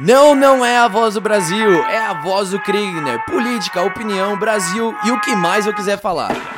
Não, não é a voz do Brasil, é a voz do Kriegner. Política, opinião, Brasil e o que mais eu quiser falar.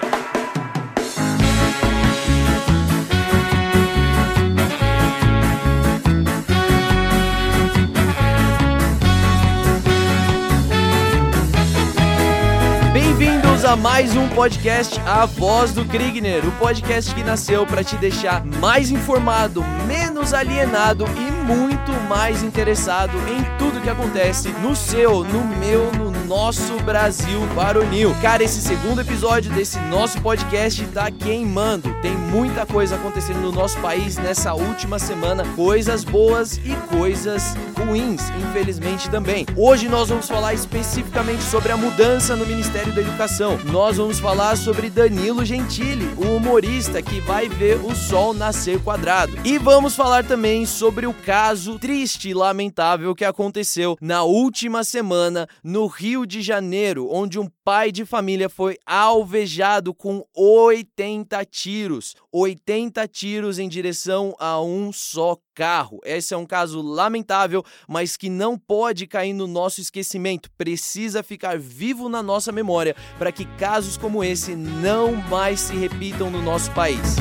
A mais um podcast A Voz do Kriegner, o podcast que nasceu para te deixar mais informado, menos alienado e muito mais interessado em tudo que acontece no seu, no meu, no nosso Brasil varonil. Cara, esse segundo episódio desse nosso podcast tá queimando. Tem muita coisa acontecendo no nosso país nessa última semana, coisas boas e coisas ruins, infelizmente também. Hoje nós vamos falar especificamente sobre a mudança no Ministério da Educação. Nós vamos falar sobre Danilo Gentili, o humorista que vai ver o sol nascer quadrado. E vamos falar também sobre o caso triste e lamentável que aconteceu na última semana no Rio de Janeiro, onde um pai de família foi alvejado com 80 tiros. 80 tiros em direção a um só carro. Esse é um caso lamentável, mas que não pode cair no nosso esquecimento. Precisa ficar vivo na nossa memória para que casos como esse não mais se repitam no nosso país.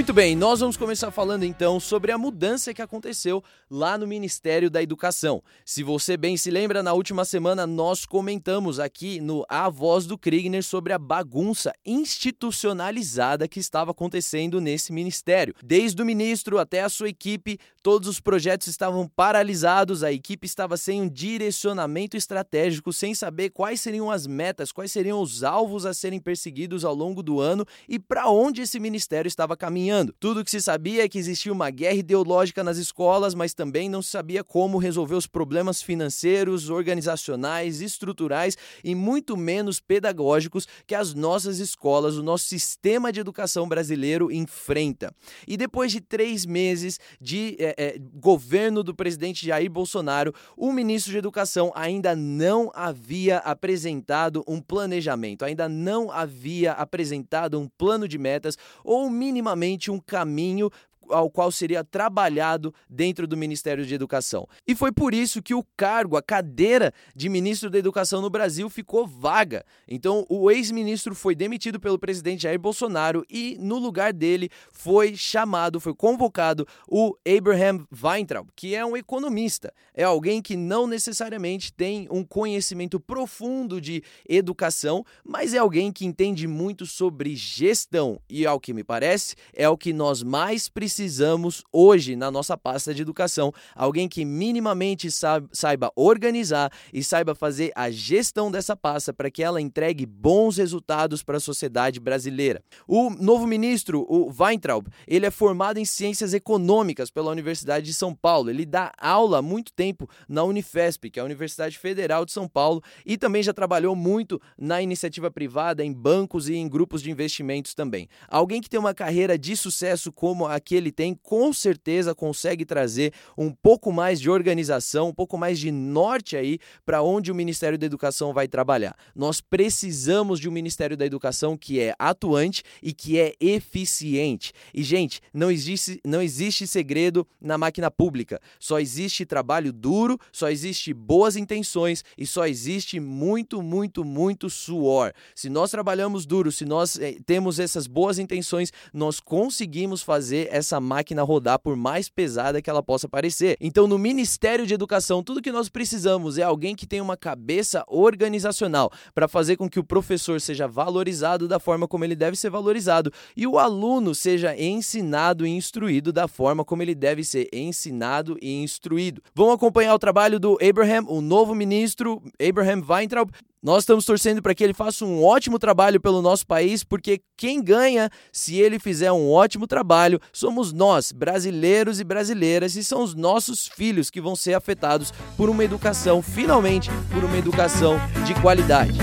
Muito bem, nós vamos começar falando então sobre a mudança que aconteceu lá no Ministério da Educação. Se você bem se lembra, na última semana nós comentamos aqui no A Voz do Kriegner sobre a bagunça institucionalizada que estava acontecendo nesse ministério. Desde o ministro até a sua equipe, todos os projetos estavam paralisados, a equipe estava sem um direcionamento estratégico, sem saber quais seriam as metas, quais seriam os alvos a serem perseguidos ao longo do ano e para onde esse ministério estava caminhando caminhando. Tudo que se sabia é que existia uma guerra ideológica nas escolas, mas também não se sabia como resolver os problemas financeiros, organizacionais, estruturais e muito menos pedagógicos que as nossas escolas, o nosso sistema de educação brasileiro enfrenta. E depois de três meses de é, é, governo do presidente Jair Bolsonaro, o ministro de Educação ainda não havia apresentado um planejamento, ainda não havia apresentado um plano de metas ou minimamente um caminho ao qual seria trabalhado dentro do Ministério de Educação. E foi por isso que o cargo, a cadeira de ministro da Educação no Brasil ficou vaga. Então, o ex-ministro foi demitido pelo presidente Jair Bolsonaro e no lugar dele foi chamado, foi convocado o Abraham Weintraub, que é um economista, é alguém que não necessariamente tem um conhecimento profundo de educação, mas é alguém que entende muito sobre gestão e ao que me parece, é o que nós mais precisamos precisamos hoje na nossa pasta de educação. Alguém que minimamente saiba organizar e saiba fazer a gestão dessa pasta para que ela entregue bons resultados para a sociedade brasileira. O novo ministro, o Weintraub, ele é formado em ciências econômicas pela Universidade de São Paulo. Ele dá aula há muito tempo na Unifesp, que é a Universidade Federal de São Paulo, e também já trabalhou muito na iniciativa privada, em bancos e em grupos de investimentos também. Alguém que tem uma carreira de sucesso como aquele ele tem, com certeza consegue trazer um pouco mais de organização, um pouco mais de norte aí para onde o Ministério da Educação vai trabalhar. Nós precisamos de um Ministério da Educação que é atuante e que é eficiente. E gente, não existe não existe segredo na máquina pública. Só existe trabalho duro, só existe boas intenções e só existe muito, muito, muito suor. Se nós trabalhamos duro, se nós eh, temos essas boas intenções, nós conseguimos fazer essa máquina rodar, por mais pesada que ela possa parecer. Então, no Ministério de Educação, tudo que nós precisamos é alguém que tenha uma cabeça organizacional para fazer com que o professor seja valorizado da forma como ele deve ser valorizado e o aluno seja ensinado e instruído da forma como ele deve ser ensinado e instruído. Vamos acompanhar o trabalho do Abraham, o novo ministro Abraham Weintraub, nós estamos torcendo para que ele faça um ótimo trabalho pelo nosso país, porque quem ganha, se ele fizer um ótimo trabalho, somos nós, brasileiros e brasileiras, e são os nossos filhos que vão ser afetados por uma educação, finalmente, por uma educação de qualidade.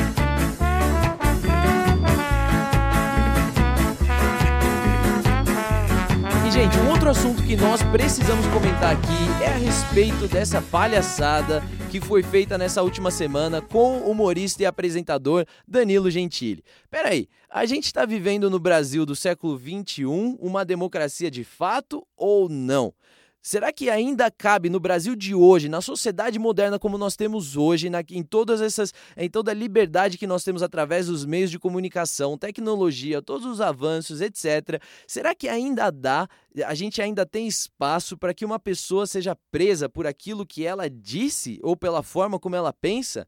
Gente, um outro assunto que nós precisamos comentar aqui é a respeito dessa palhaçada que foi feita nessa última semana com o humorista e apresentador Danilo Gentili. Peraí, a gente está vivendo no Brasil do século XXI uma democracia de fato ou não? Será que ainda cabe no Brasil de hoje, na sociedade moderna como nós temos hoje, na, em todas essas, em toda a liberdade que nós temos através dos meios de comunicação, tecnologia, todos os avanços, etc. Será que ainda dá, a gente ainda tem espaço para que uma pessoa seja presa por aquilo que ela disse ou pela forma como ela pensa?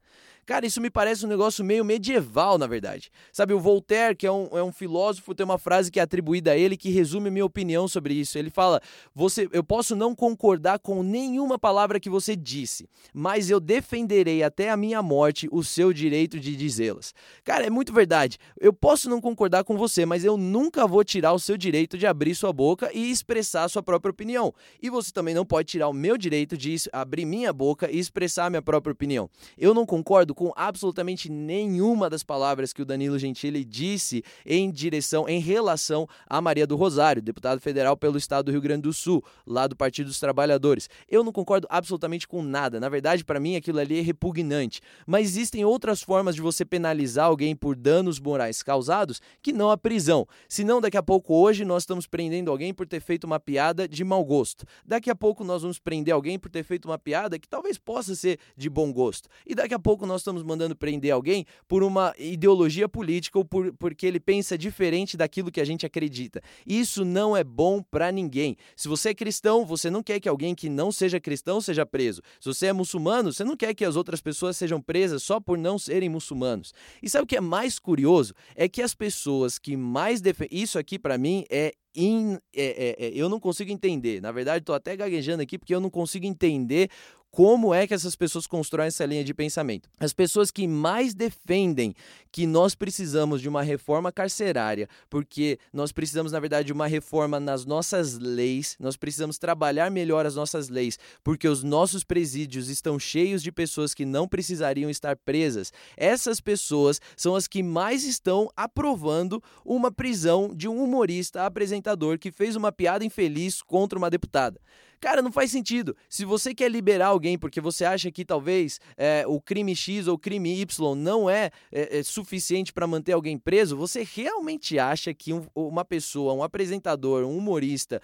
Cara, isso me parece um negócio meio medieval, na verdade. Sabe, o Voltaire, que é um, é um filósofo, tem uma frase que é atribuída a ele que resume minha opinião sobre isso. Ele fala: você, Eu posso não concordar com nenhuma palavra que você disse, mas eu defenderei até a minha morte o seu direito de dizê-las. Cara, é muito verdade. Eu posso não concordar com você, mas eu nunca vou tirar o seu direito de abrir sua boca e expressar a sua própria opinião. E você também não pode tirar o meu direito de abrir minha boca e expressar a minha própria opinião. Eu não concordo com absolutamente nenhuma das palavras que o Danilo Gentili disse em direção, em relação a Maria do Rosário, deputado federal pelo estado do Rio Grande do Sul, lá do Partido dos Trabalhadores. Eu não concordo absolutamente com nada. Na verdade, para mim, aquilo ali é repugnante. Mas existem outras formas de você penalizar alguém por danos morais causados que não a prisão. Senão, daqui a pouco, hoje, nós estamos prendendo alguém por ter feito uma piada de mau gosto. Daqui a pouco, nós vamos prender alguém por ter feito uma piada que talvez possa ser de bom gosto. E daqui a pouco, nós estamos mandando prender alguém por uma ideologia política ou por, porque ele pensa diferente daquilo que a gente acredita. Isso não é bom para ninguém. Se você é cristão, você não quer que alguém que não seja cristão seja preso. Se você é muçulmano, você não quer que as outras pessoas sejam presas só por não serem muçulmanos. E sabe o que é mais curioso? É que as pessoas que mais defendem. Isso aqui, para mim, é In, é, é, eu não consigo entender. Na verdade, estou até gaguejando aqui porque eu não consigo entender como é que essas pessoas constroem essa linha de pensamento? As pessoas que mais defendem que nós precisamos de uma reforma carcerária, porque nós precisamos, na verdade, de uma reforma nas nossas leis, nós precisamos trabalhar melhor as nossas leis, porque os nossos presídios estão cheios de pessoas que não precisariam estar presas. Essas pessoas são as que mais estão aprovando uma prisão de um humorista apresentador que fez uma piada infeliz contra uma deputada. Cara, não faz sentido. Se você quer liberar alguém porque você acha que talvez é, o crime X ou o crime Y não é, é, é suficiente para manter alguém preso, você realmente acha que um, uma pessoa, um apresentador, um humorista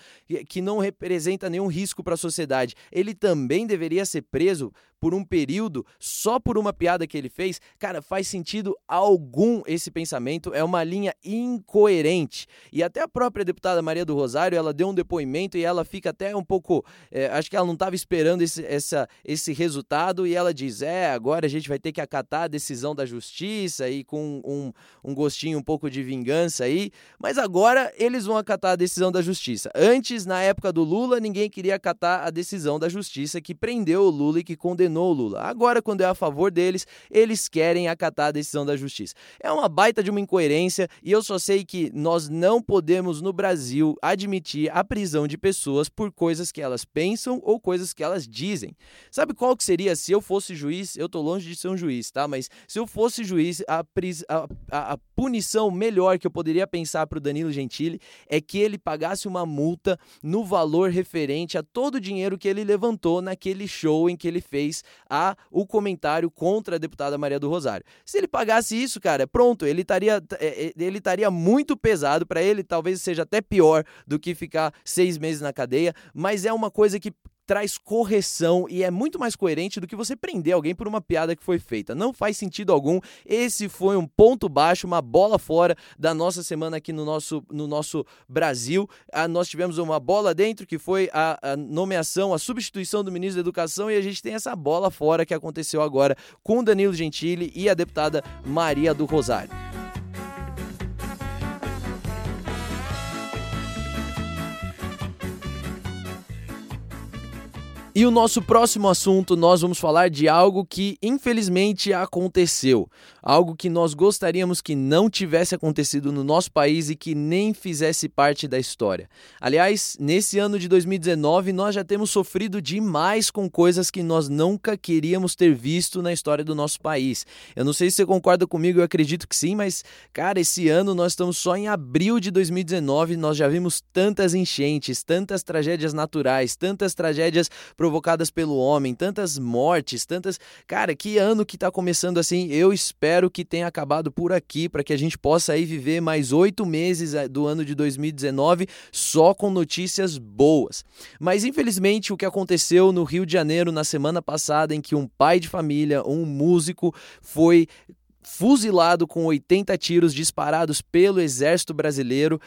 que não representa nenhum risco para a sociedade, ele também deveria ser preso por um período só por uma piada que ele fez, cara, faz sentido algum esse pensamento, é uma linha incoerente. E até a própria deputada Maria do Rosário, ela deu um depoimento e ela fica até um pouco, é, acho que ela não estava esperando esse, essa, esse resultado e ela diz, é, agora a gente vai ter que acatar a decisão da justiça e com um, um gostinho um pouco de vingança aí, mas agora eles vão acatar a decisão da justiça. Antes, na época do Lula, ninguém queria acatar a decisão da justiça que prendeu o Lula e que condenou o Lula. Agora, quando é a favor deles, eles querem acatar a decisão da justiça. É uma baita de uma incoerência e eu só sei que nós não podemos no Brasil admitir a prisão de pessoas por coisas que elas pensam ou coisas que elas dizem. Sabe qual que seria se eu fosse juiz? Eu tô longe de ser um juiz, tá? Mas se eu fosse juiz, a, pris... a, a, a punição melhor que eu poderia pensar para o Danilo Gentili é que ele pagasse uma multa no valor referente a todo o dinheiro que ele levantou naquele show em que ele fez a o comentário contra a deputada Maria do Rosário. Se ele pagasse isso, cara, pronto, ele estaria é, é, ele estaria muito pesado para ele, talvez seja até pior do que ficar seis meses na cadeia, mas é uma coisa que traz correção e é muito mais coerente do que você prender alguém por uma piada que foi feita. Não faz sentido algum. Esse foi um ponto baixo, uma bola fora da nossa semana aqui no nosso, no nosso Brasil. Ah, nós tivemos uma bola dentro que foi a, a nomeação, a substituição do ministro da Educação e a gente tem essa bola fora que aconteceu agora com Danilo Gentili e a deputada Maria do Rosário. E o nosso próximo assunto, nós vamos falar de algo que infelizmente aconteceu. Algo que nós gostaríamos que não tivesse acontecido no nosso país e que nem fizesse parte da história. Aliás, nesse ano de 2019, nós já temos sofrido demais com coisas que nós nunca queríamos ter visto na história do nosso país. Eu não sei se você concorda comigo, eu acredito que sim, mas, cara, esse ano nós estamos só em abril de 2019, nós já vimos tantas enchentes, tantas tragédias naturais, tantas tragédias provocadas pelo homem, tantas mortes, tantas. Cara, que ano que tá começando assim? Eu espero que tenha acabado por aqui, para que a gente possa aí viver mais oito meses eh, do ano de 2019 só com notícias boas. Mas infelizmente o que aconteceu no Rio de Janeiro na semana passada, em que um pai de família, um músico, foi fuzilado com 80 tiros disparados pelo exército brasileiro.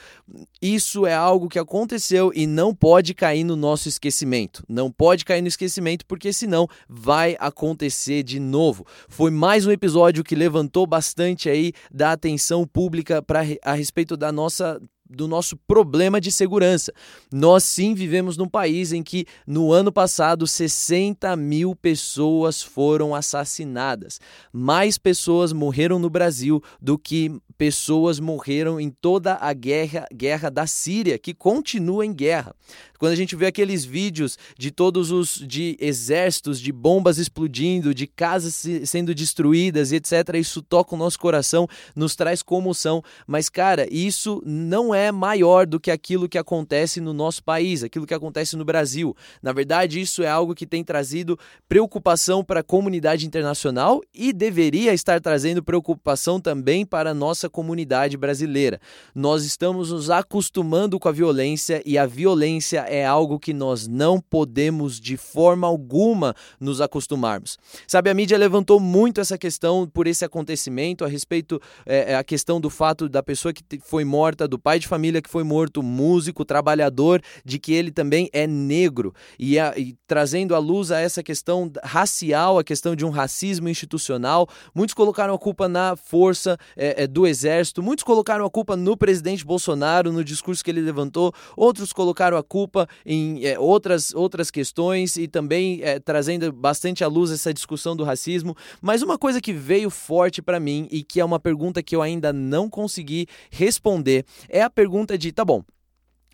Isso é algo que aconteceu e não pode cair no nosso esquecimento. Não pode cair no esquecimento porque senão vai acontecer de novo. Foi mais um episódio que levantou bastante aí da atenção pública para a respeito da nossa do nosso problema de segurança. Nós sim vivemos num país em que no ano passado 60 mil pessoas foram assassinadas. Mais pessoas morreram no Brasil do que pessoas morreram em toda a guerra, guerra da Síria, que continua em guerra. Quando a gente vê aqueles vídeos de todos os de exércitos, de bombas explodindo, de casas sendo destruídas, etc, isso toca o nosso coração, nos traz comoção, mas cara, isso não é maior do que aquilo que acontece no nosso país, aquilo que acontece no Brasil. Na verdade, isso é algo que tem trazido preocupação para a comunidade internacional e deveria estar trazendo preocupação também para a nossa comunidade brasileira. Nós estamos nos acostumando com a violência e a violência é algo que nós não podemos de forma alguma nos acostumarmos. Sabe, a mídia levantou muito essa questão por esse acontecimento, a respeito é, é, a questão do fato da pessoa que foi morta, do pai de família que foi morto, músico, trabalhador, de que ele também é negro. E, a, e trazendo à luz a essa questão racial, a questão de um racismo institucional. Muitos colocaram a culpa na força é, é, do exército, muitos colocaram a culpa no presidente Bolsonaro, no discurso que ele levantou, outros colocaram a culpa em é, outras, outras questões e também é, trazendo bastante à luz essa discussão do racismo. Mas uma coisa que veio forte para mim e que é uma pergunta que eu ainda não consegui responder é a pergunta de: tá bom,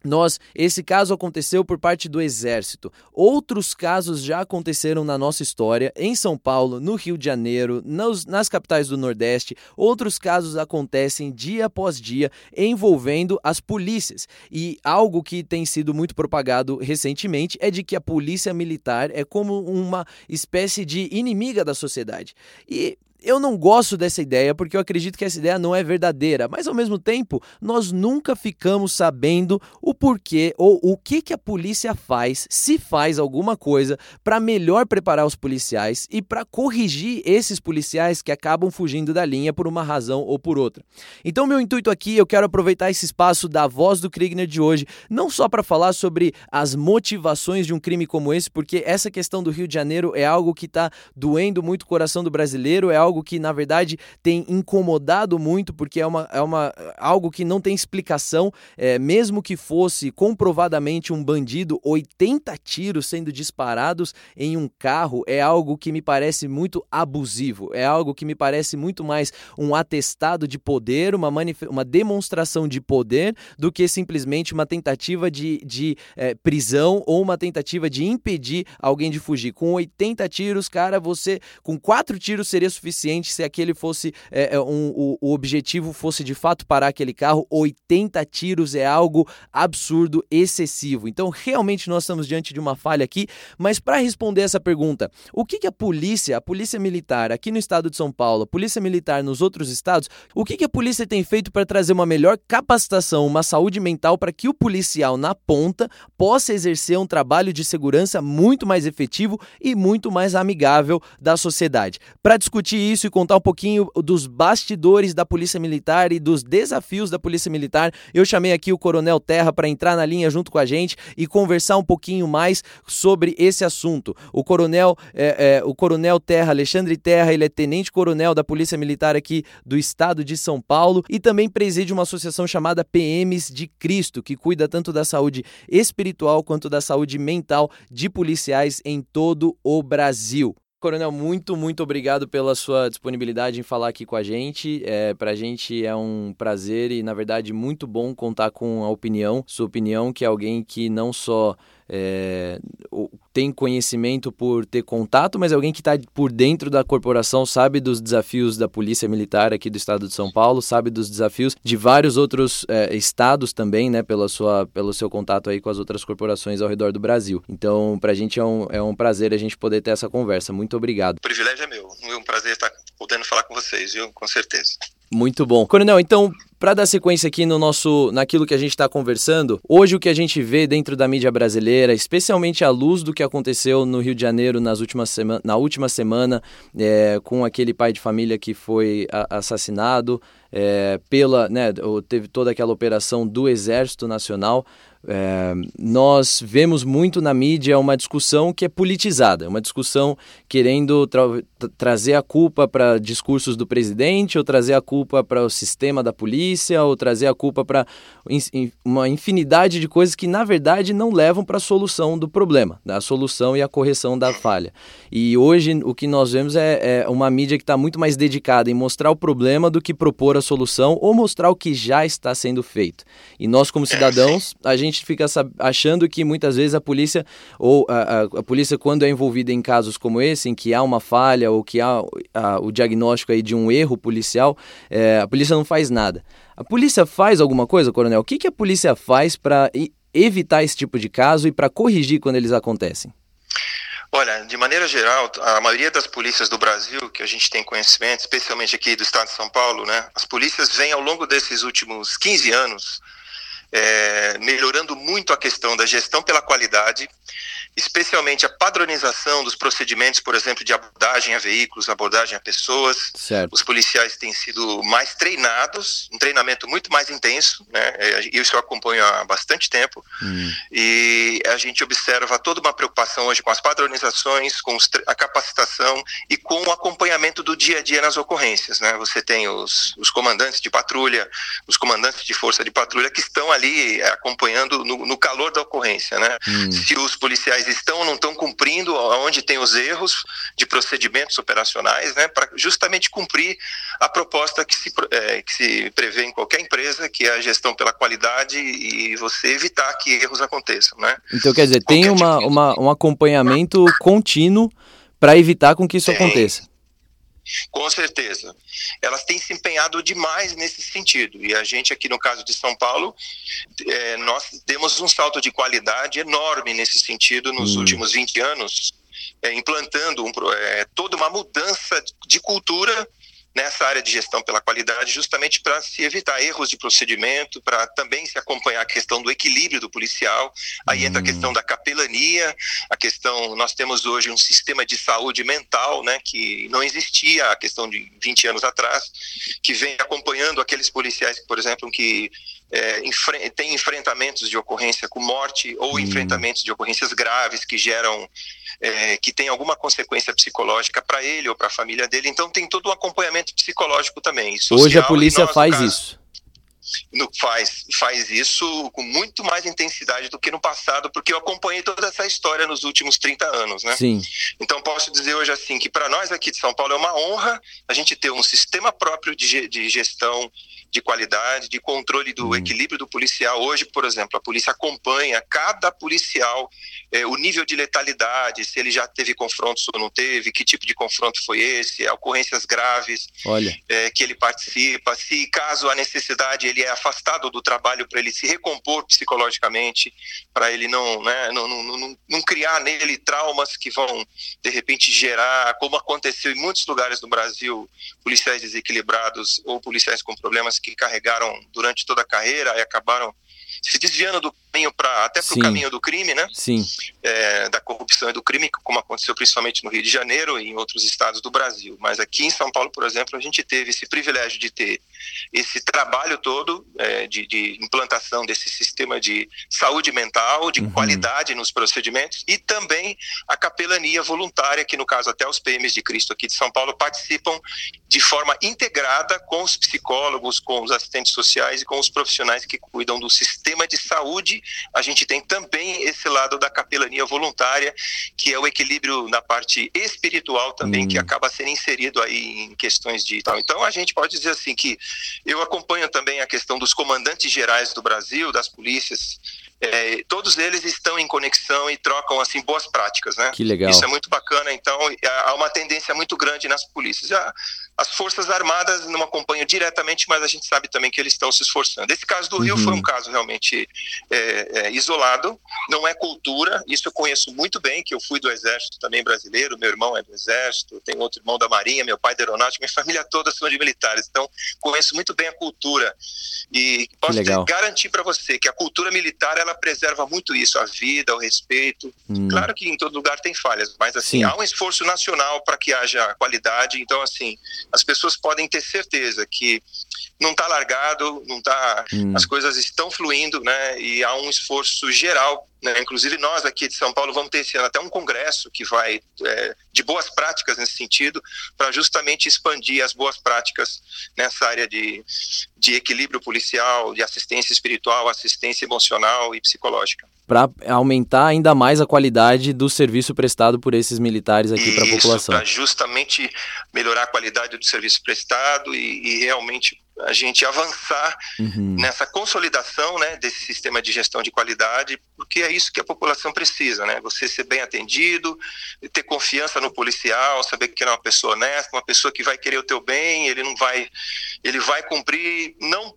nós, esse caso aconteceu por parte do Exército. Outros casos já aconteceram na nossa história, em São Paulo, no Rio de Janeiro, nas capitais do Nordeste. Outros casos acontecem dia após dia envolvendo as polícias. E algo que tem sido muito propagado recentemente é de que a polícia militar é como uma espécie de inimiga da sociedade. E eu não gosto dessa ideia porque eu acredito que essa ideia não é verdadeira, mas ao mesmo tempo nós nunca ficamos sabendo o porquê ou o que, que a polícia faz, se faz alguma coisa para melhor preparar os policiais e para corrigir esses policiais que acabam fugindo da linha por uma razão ou por outra. Então, meu intuito aqui, eu quero aproveitar esse espaço da voz do Kriegner de hoje, não só para falar sobre as motivações de um crime como esse, porque essa questão do Rio de Janeiro é algo que está doendo muito o coração do brasileiro, é algo algo que, na verdade, tem incomodado muito, porque é, uma, é uma, algo que não tem explicação. É, mesmo que fosse comprovadamente um bandido, 80 tiros sendo disparados em um carro é algo que me parece muito abusivo. É algo que me parece muito mais um atestado de poder, uma, uma demonstração de poder, do que simplesmente uma tentativa de, de é, prisão ou uma tentativa de impedir alguém de fugir. Com 80 tiros, cara, você com quatro tiros seria suficiente suficiente se aquele fosse é, é, um, o, o objetivo fosse de fato parar aquele carro. 80 tiros é algo absurdo, excessivo. Então, realmente nós estamos diante de uma falha aqui. Mas para responder essa pergunta, o que, que, a polícia, a polícia militar aqui no estado de São Paulo, a polícia militar nos outros estados, o que, que a polícia tem feito para trazer uma melhor capacitação, uma saúde mental para que o policial na ponta possa exercer um trabalho de segurança muito mais efetivo e muito mais amigável da sociedade? Para discutir isso, e contar um pouquinho dos bastidores da Polícia Militar e dos desafios da Polícia Militar, eu chamei aqui o Coronel Terra para entrar na linha junto com a gente e conversar um pouquinho mais sobre esse assunto. O Coronel, é, é, o Coronel Terra, Alexandre Terra, ele é Tenente Coronel da Polícia Militar aqui do estado de São Paulo e também preside uma associação chamada PMs de Cristo, que cuida tanto da saúde espiritual quanto da saúde mental de policiais em todo o Brasil. Coronel, muito, muito obrigado pela sua disponibilidade em falar aqui com a gente. É, para a gente é um prazer e, na verdade, muito bom contar com a opinião, sua opinião, que é alguém que não só é, tem conhecimento por ter contato, mas é alguém que está por dentro da corporação, sabe dos desafios da Polícia Militar aqui do estado de São Paulo, sabe dos desafios de vários outros é, estados também, né, pela sua, pelo seu contato aí com as outras corporações ao redor do Brasil. Então, para a gente é um, é um prazer a gente poder ter essa conversa. Muito obrigado. O privilégio é meu. É um prazer estar podendo falar com vocês, viu? Com certeza. Muito bom. Coronel, então, para dar sequência aqui no nosso, naquilo que a gente está conversando, hoje o que a gente vê dentro da mídia brasileira, especialmente à luz do que aconteceu no Rio de Janeiro nas últimas sema na última semana, é, com aquele pai de família que foi assassinado é, pela, né, teve toda aquela operação do Exército Nacional. É, nós vemos muito na mídia uma discussão que é politizada, uma discussão querendo tra trazer a culpa para discursos do presidente, ou trazer a culpa para o sistema da polícia, ou trazer a culpa para in uma infinidade de coisas que, na verdade, não levam para a solução do problema, da solução e a correção da falha. E hoje o que nós vemos é, é uma mídia que está muito mais dedicada em mostrar o problema do que propor a solução ou mostrar o que já está sendo feito. E nós, como cidadãos, a gente gente fica achando que muitas vezes a polícia, ou a, a, a, polícia, quando é envolvida em casos como esse, em que há uma falha ou que há a, o diagnóstico aí de um erro policial, é, a polícia não faz nada. A polícia faz alguma coisa, coronel? O que, que a polícia faz para evitar esse tipo de caso e para corrigir quando eles acontecem? Olha, de maneira geral, a maioria das polícias do Brasil, que a gente tem conhecimento, especialmente aqui do estado de São Paulo, né, as polícias vêm ao longo desses últimos 15 anos é, melhorando muito a questão da gestão pela qualidade especialmente a padronização dos procedimentos, por exemplo, de abordagem a veículos, abordagem a pessoas. Certo. Os policiais têm sido mais treinados, um treinamento muito mais intenso, né? É, isso eu acompanho há bastante tempo. Hum. E a gente observa toda uma preocupação hoje com as padronizações, com a capacitação e com o acompanhamento do dia a dia nas ocorrências, né? Você tem os, os comandantes de patrulha, os comandantes de força de patrulha que estão ali acompanhando no, no calor da ocorrência, né? Hum. Se os policiais estão ou não estão cumprindo, onde tem os erros de procedimentos operacionais, né, para justamente cumprir a proposta que se, é, que se prevê em qualquer empresa, que é a gestão pela qualidade e você evitar que erros aconteçam. Né? Então, quer dizer, tem uma, tipo uma, um acompanhamento contínuo para evitar com que isso tem. aconteça. Com certeza. Elas têm se empenhado demais nesse sentido. E a gente aqui no caso de São Paulo, é, nós demos um salto de qualidade enorme nesse sentido nos hum. últimos 20 anos, é, implantando um, é, toda uma mudança de cultura nessa área de gestão pela qualidade, justamente para se evitar erros de procedimento, para também se acompanhar a questão do equilíbrio do policial. Aí entra a questão da capelania, a questão, nós temos hoje um sistema de saúde mental, né, que não existia a questão de 20 anos atrás, que vem acompanhando aqueles policiais, por exemplo, que é, enfre tem enfrentamentos de ocorrência com morte ou hum. enfrentamentos de ocorrências graves que geram é, que tem alguma consequência psicológica para ele ou para a família dele. Então tem todo um acompanhamento psicológico também. Social, Hoje a polícia faz caso, isso. No, faz, faz isso com muito mais intensidade do que no passado, porque eu acompanhei toda essa história nos últimos 30 anos, né? Sim. Então posso dizer hoje assim que para nós aqui de São Paulo é uma honra a gente ter um sistema próprio de, de gestão de qualidade, de controle do uhum. equilíbrio do policial. Hoje, por exemplo, a polícia acompanha cada policial, é, o nível de letalidade, se ele já teve confrontos ou não teve, que tipo de confronto foi esse, ocorrências graves é, que ele participa, se caso a necessidade ele é afastado do trabalho para ele se recompor psicologicamente, para ele não, né, não, não, não, não criar nele traumas que vão de repente gerar, como aconteceu em muitos lugares do Brasil, policiais desequilibrados ou policiais com problemas que carregaram durante toda a carreira e acabaram se desviando do caminho para até para o caminho do crime, né? Sim. É, da corrupção e do crime, como aconteceu principalmente no Rio de Janeiro e em outros estados do Brasil. Mas aqui em São Paulo, por exemplo, a gente teve esse privilégio de ter esse trabalho todo é, de, de, implantação desse sistema de saúde mental, de uhum. qualidade nos procedimentos e também a capelania voluntária, que no caso até os PMs de Cristo aqui de São Paulo participam de forma integrada com os psicólogos, com os assistentes sociais e com os profissionais que cuidam do sistema de saúde a gente tem também esse lado da capelania voluntária, que é o equilíbrio na parte espiritual também, que hum. acaba sendo inserido aí em questões de tal. Então a gente pode dizer assim que eu acompanho também a questão dos comandantes gerais do Brasil, das polícias é, todos eles estão em conexão e trocam assim boas práticas, né? Que legal. Isso é muito bacana. Então há uma tendência muito grande nas polícias. Já as Forças Armadas não acompanham diretamente, mas a gente sabe também que eles estão se esforçando. Esse caso do Rio foi um uhum. caso realmente é, é, isolado, não é cultura, isso eu conheço muito bem, que eu fui do Exército também brasileiro, meu irmão é do Exército, tenho outro irmão da Marinha, meu pai da Aeronáutica, minha família toda são de militares, então conheço muito bem a cultura e posso garantir para você que a cultura militar ela preserva muito isso, a vida, o respeito. Hum. Claro que em todo lugar tem falhas, mas assim, Sim. há um esforço nacional para que haja qualidade, então assim, as pessoas podem ter certeza que não está largado, não tá, hum. as coisas estão fluindo, né? E há um esforço geral, né? Inclusive nós aqui de São Paulo vamos ter esse ano até um congresso que vai é, de boas práticas nesse sentido, para justamente expandir as boas práticas nessa área de, de equilíbrio policial, de assistência espiritual, assistência emocional e psicológica para aumentar ainda mais a qualidade do serviço prestado por esses militares aqui para a população. Para justamente melhorar a qualidade do serviço prestado e, e realmente a gente avançar uhum. nessa consolidação né, desse sistema de gestão de qualidade, porque é isso que a população precisa, né? Você ser bem atendido, ter confiança no policial, saber que ele é uma pessoa honesta, uma pessoa que vai querer o teu bem, ele não vai, ele vai cumprir não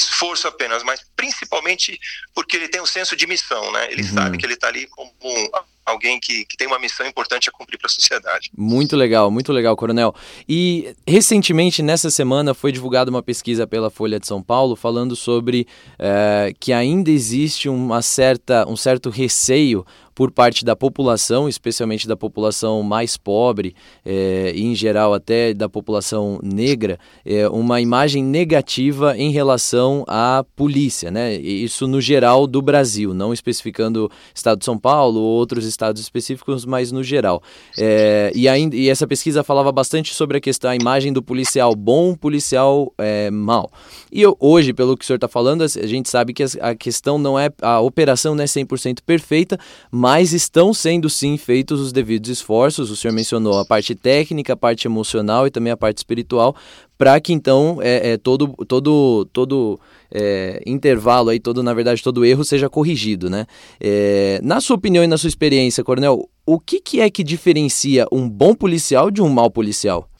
esforço apenas, mas principalmente porque ele tem um senso de missão, né? Ele uhum. sabe que ele está ali como um alguém que, que tem uma missão importante a cumprir para a sociedade. Muito legal, muito legal, Coronel. E recentemente, nessa semana, foi divulgada uma pesquisa pela Folha de São Paulo falando sobre é, que ainda existe uma certa, um certo receio por parte da população, especialmente da população mais pobre é, e, em geral, até da população negra, é, uma imagem negativa em relação à polícia, né? Isso no geral do Brasil, não especificando Estado de São Paulo ou outros estados específicos, mas no geral. É, e, ainda, e essa pesquisa falava bastante sobre a questão, a imagem do policial bom, policial é, mal. E eu, hoje, pelo que o senhor está falando, a gente sabe que a questão não é, a operação não é 100% perfeita, mas mas estão sendo sim feitos os devidos esforços. O senhor mencionou a parte técnica, a parte emocional e também a parte espiritual, para que então é, é, todo, todo, todo é, intervalo aí, todo, na verdade, todo erro seja corrigido, né? É, na sua opinião e na sua experiência, Coronel, o que, que é que diferencia um bom policial de um mau policial?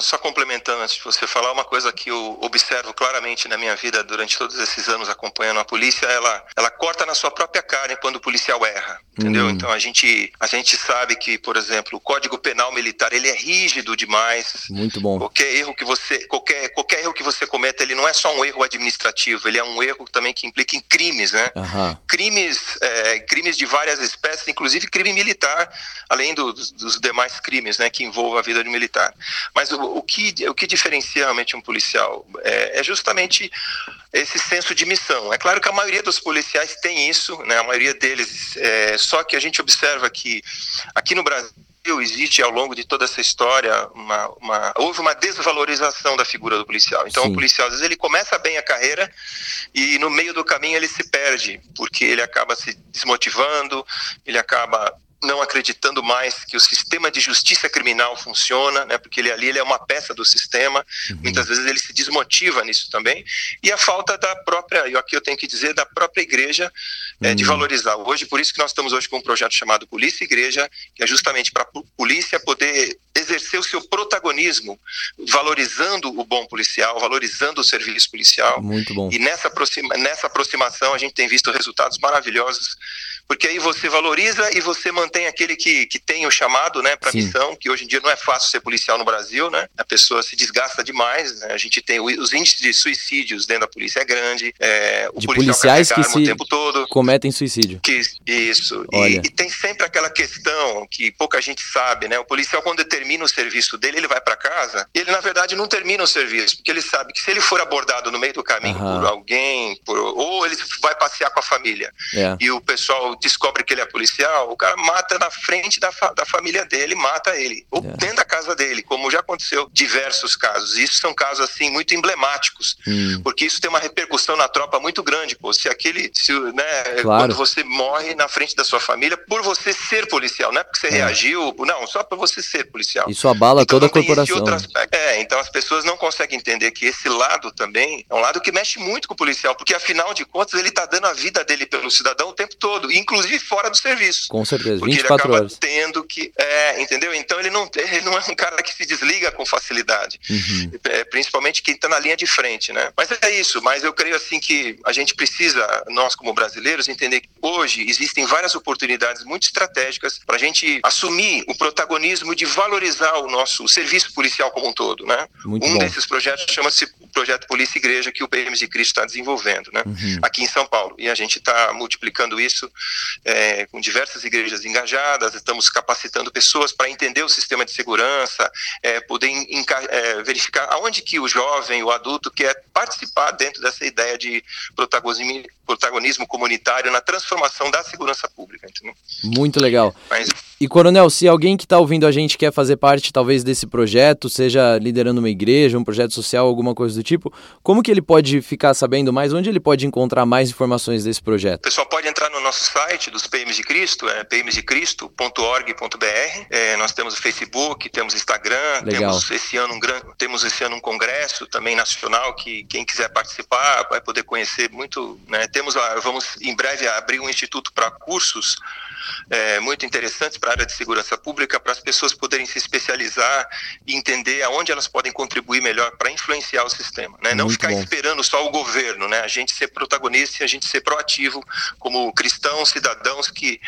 Só complementando antes de você falar, uma coisa que eu observo claramente na minha vida durante todos esses anos acompanhando a polícia, ela, ela corta na sua própria carne quando o policial erra, entendeu? Hum. Então a gente, a gente sabe que, por exemplo, o Código Penal Militar, ele é rígido demais. Muito bom. Qualquer erro que você, qualquer, qualquer erro que você cometa, ele não é só um erro administrativo, ele é um erro também que implica em crimes, né? Uhum. Crimes, é, crimes de várias espécies, inclusive crime militar, além do, dos, dos demais crimes, né, que envolvam a vida de militar. Mas o, o, que, o que diferencia realmente um policial é, é, justamente esse senso de missão. É claro que a maioria dos policiais tem isso, né, a maioria deles, é, só que a gente observa que aqui no Brasil existe ao longo de toda essa história uma, uma, houve uma desvalorização da figura do policial. Então Sim. o policial às vezes ele começa bem a carreira e no meio do caminho ele se perde porque ele acaba se desmotivando, ele acaba não acreditando mais que o sistema de justiça criminal funciona, né, porque ele ali ele é uma peça do sistema, uhum. muitas vezes ele se desmotiva nisso também, e a falta da própria, e aqui eu tenho que dizer, da própria igreja é, de uhum. valorizar. Hoje, por isso que nós estamos hoje com um projeto chamado Polícia e Igreja, que é justamente para a polícia poder exercer o seu protagonismo, valorizando o bom policial, valorizando o serviço policial. Muito bom. E nessa, aproxima, nessa aproximação a gente tem visto resultados maravilhosos porque aí você valoriza e você mantém aquele que, que tem o chamado né, para missão, que hoje em dia não é fácil ser policial no Brasil, né? A pessoa se desgasta demais, né? A gente tem os índices de suicídios dentro da polícia é grande, é, o de policiais que se o tempo todo cometem suicídio. Que, isso. E, e, tem sempre aquela questão que pouca gente sabe, né? O policial quando termina o serviço dele, ele vai para casa, e ele na verdade não termina o serviço, porque ele sabe que se ele for abordado no meio do caminho por alguém, por, ou ele vai passear com a família, é. e o pessoal descobre que ele é policial, o cara mata na frente da, fa da família dele, mata ele, ou é. dentro da casa dele, como já aconteceu diversos casos. Isso são casos assim muito emblemáticos, hum. porque isso tem uma repercussão na tropa muito grande, pô. Se aquele, se, né, claro. quando você morre na frente da sua família por você ser policial, não é porque você é. reagiu, não, só para você ser policial. Isso abala então, toda a corporação. É, então as pessoas não conseguem entender que esse lado também é um lado que mexe muito com o policial, porque afinal de contas ele está dando a vida dele pelo cidadão o tempo todo, inclusive fora do serviço. Com certeza, porque 24 ele acaba horas. tendo que, é, entendeu? Então ele não, ele não é um cara que se desliga com facilidade, uhum. é, principalmente quem está na linha de frente, né? Mas é isso, mas eu creio assim que a gente precisa, nós como brasileiros, entender que hoje existem várias oportunidades muito estratégicas para a gente assumir o protagonismo de valorizar o nosso serviço policial como um todo, né? Muito um bom. desses projetos chama-se projeto Polícia Igreja que o PMs de Cristo está desenvolvendo, né? Uhum. Aqui em São Paulo e a gente está multiplicando isso é, com diversas igrejas engajadas, estamos capacitando pessoas para entender o sistema de segurança, é, poder é, verificar aonde que o jovem, o adulto quer participar dentro dessa ideia de protagonismo, protagonismo comunitário na transformação da segurança pública. Entendeu? Muito legal. Mas, e, Coronel, se alguém que está ouvindo a gente quer fazer parte, talvez, desse projeto, seja liderando uma igreja, um projeto social, alguma coisa do tipo, como que ele pode ficar sabendo mais? Onde ele pode encontrar mais informações desse projeto? O pessoal pode entrar no nosso site dos PMs de Cristo, é pmsdecristo.org.br. É, nós temos o Facebook, temos Instagram, Legal. temos esse ano um grande, temos esse ano um congresso também nacional que quem quiser participar vai poder conhecer muito. Né? Temos, vamos em breve abrir um instituto para cursos é, muito interessantes para área de segurança pública, para as pessoas poderem se especializar e entender aonde elas podem contribuir melhor para influenciar o sistema. Né? Não ficar bom. esperando só o governo, né? a gente ser protagonista e a gente ser proativo como cristãos, cidadãos que,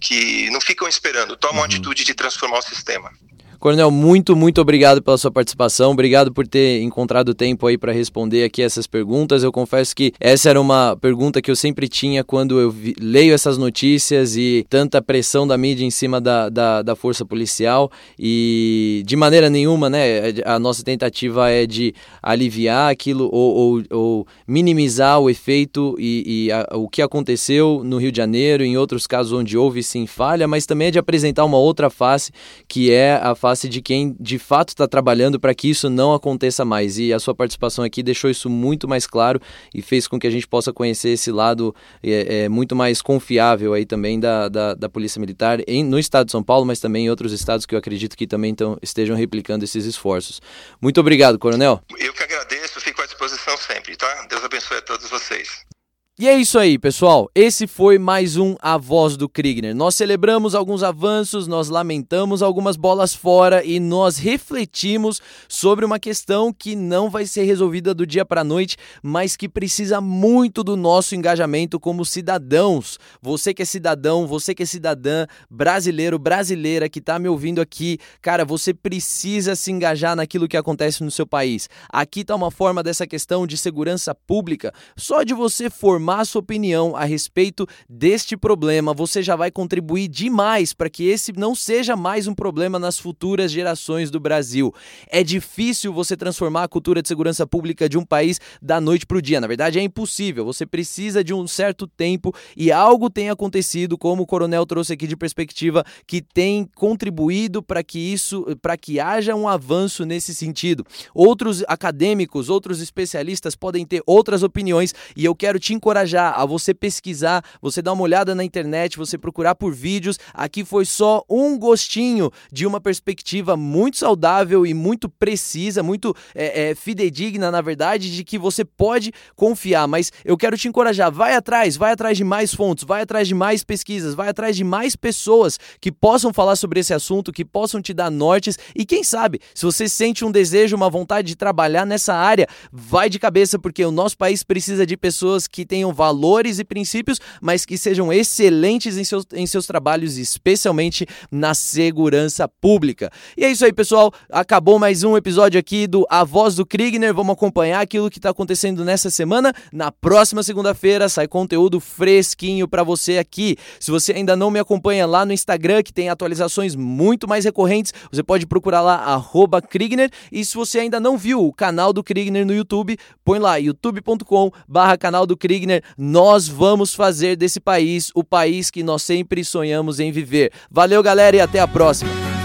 que não ficam esperando, tomam uhum. a atitude de transformar o sistema. Coronel, muito, muito obrigado pela sua participação. Obrigado por ter encontrado tempo aí para responder aqui essas perguntas. Eu confesso que essa era uma pergunta que eu sempre tinha quando eu vi, leio essas notícias e tanta pressão da mídia em cima da, da, da, força policial. E de maneira nenhuma, né? A nossa tentativa é de aliviar aquilo ou, ou, ou minimizar o efeito e, e a, o que aconteceu no Rio de Janeiro, em outros casos onde houve sim falha, mas também é de apresentar uma outra face, que é a face face de quem de fato está trabalhando para que isso não aconteça mais. E a sua participação aqui deixou isso muito mais claro e fez com que a gente possa conhecer esse lado é, é muito mais confiável aí também da, da, da Polícia Militar em, no estado de São Paulo, mas também em outros estados que eu acredito que também tão, estejam replicando esses esforços. Muito obrigado, Coronel. Eu que agradeço, fico à disposição sempre, tá? Deus abençoe a todos vocês. E é isso aí, pessoal. Esse foi mais um A Voz do Kriegner. Nós celebramos alguns avanços, nós lamentamos algumas bolas fora e nós refletimos sobre uma questão que não vai ser resolvida do dia para noite, mas que precisa muito do nosso engajamento como cidadãos. Você que é cidadão, você que é cidadã, brasileiro, brasileira que está me ouvindo aqui, cara, você precisa se engajar naquilo que acontece no seu país. Aqui está uma forma dessa questão de segurança pública. Só de você formar formar sua opinião a respeito deste problema, você já vai contribuir demais para que esse não seja mais um problema nas futuras gerações do Brasil. É difícil você transformar a cultura de segurança pública de um país da noite para o dia. Na verdade, é impossível. Você precisa de um certo tempo e algo tem acontecido, como o coronel trouxe aqui de perspectiva, que tem contribuído para que isso, para que haja um avanço nesse sentido. Outros acadêmicos, outros especialistas podem ter outras opiniões e eu quero te encorajar encorajar a você pesquisar, você dar uma olhada na internet, você procurar por vídeos. Aqui foi só um gostinho de uma perspectiva muito saudável e muito precisa, muito é, é, fidedigna, na verdade, de que você pode confiar. Mas eu quero te encorajar, vai atrás, vai atrás de mais fontes, vai atrás de mais pesquisas, vai atrás de mais pessoas que possam falar sobre esse assunto, que possam te dar nortes. E quem sabe, se você sente um desejo, uma vontade de trabalhar nessa área, vai de cabeça, porque o nosso país precisa de pessoas que tenham tenham valores e princípios, mas que sejam excelentes em seus, em seus trabalhos, especialmente na segurança pública. E é isso aí, pessoal. Acabou mais um episódio aqui do A Voz do Kriegner. Vamos acompanhar aquilo que está acontecendo nessa semana. Na próxima segunda-feira sai conteúdo fresquinho para você aqui. Se você ainda não me acompanha lá no Instagram, que tem atualizações muito mais recorrentes, você pode procurar lá, Kriegner. E se você ainda não viu o canal do Kriegner no YouTube, põe lá, youtube.com barra canal do Kriegner Wagner, nós vamos fazer desse país o país que nós sempre sonhamos em viver. Valeu, galera, e até a próxima.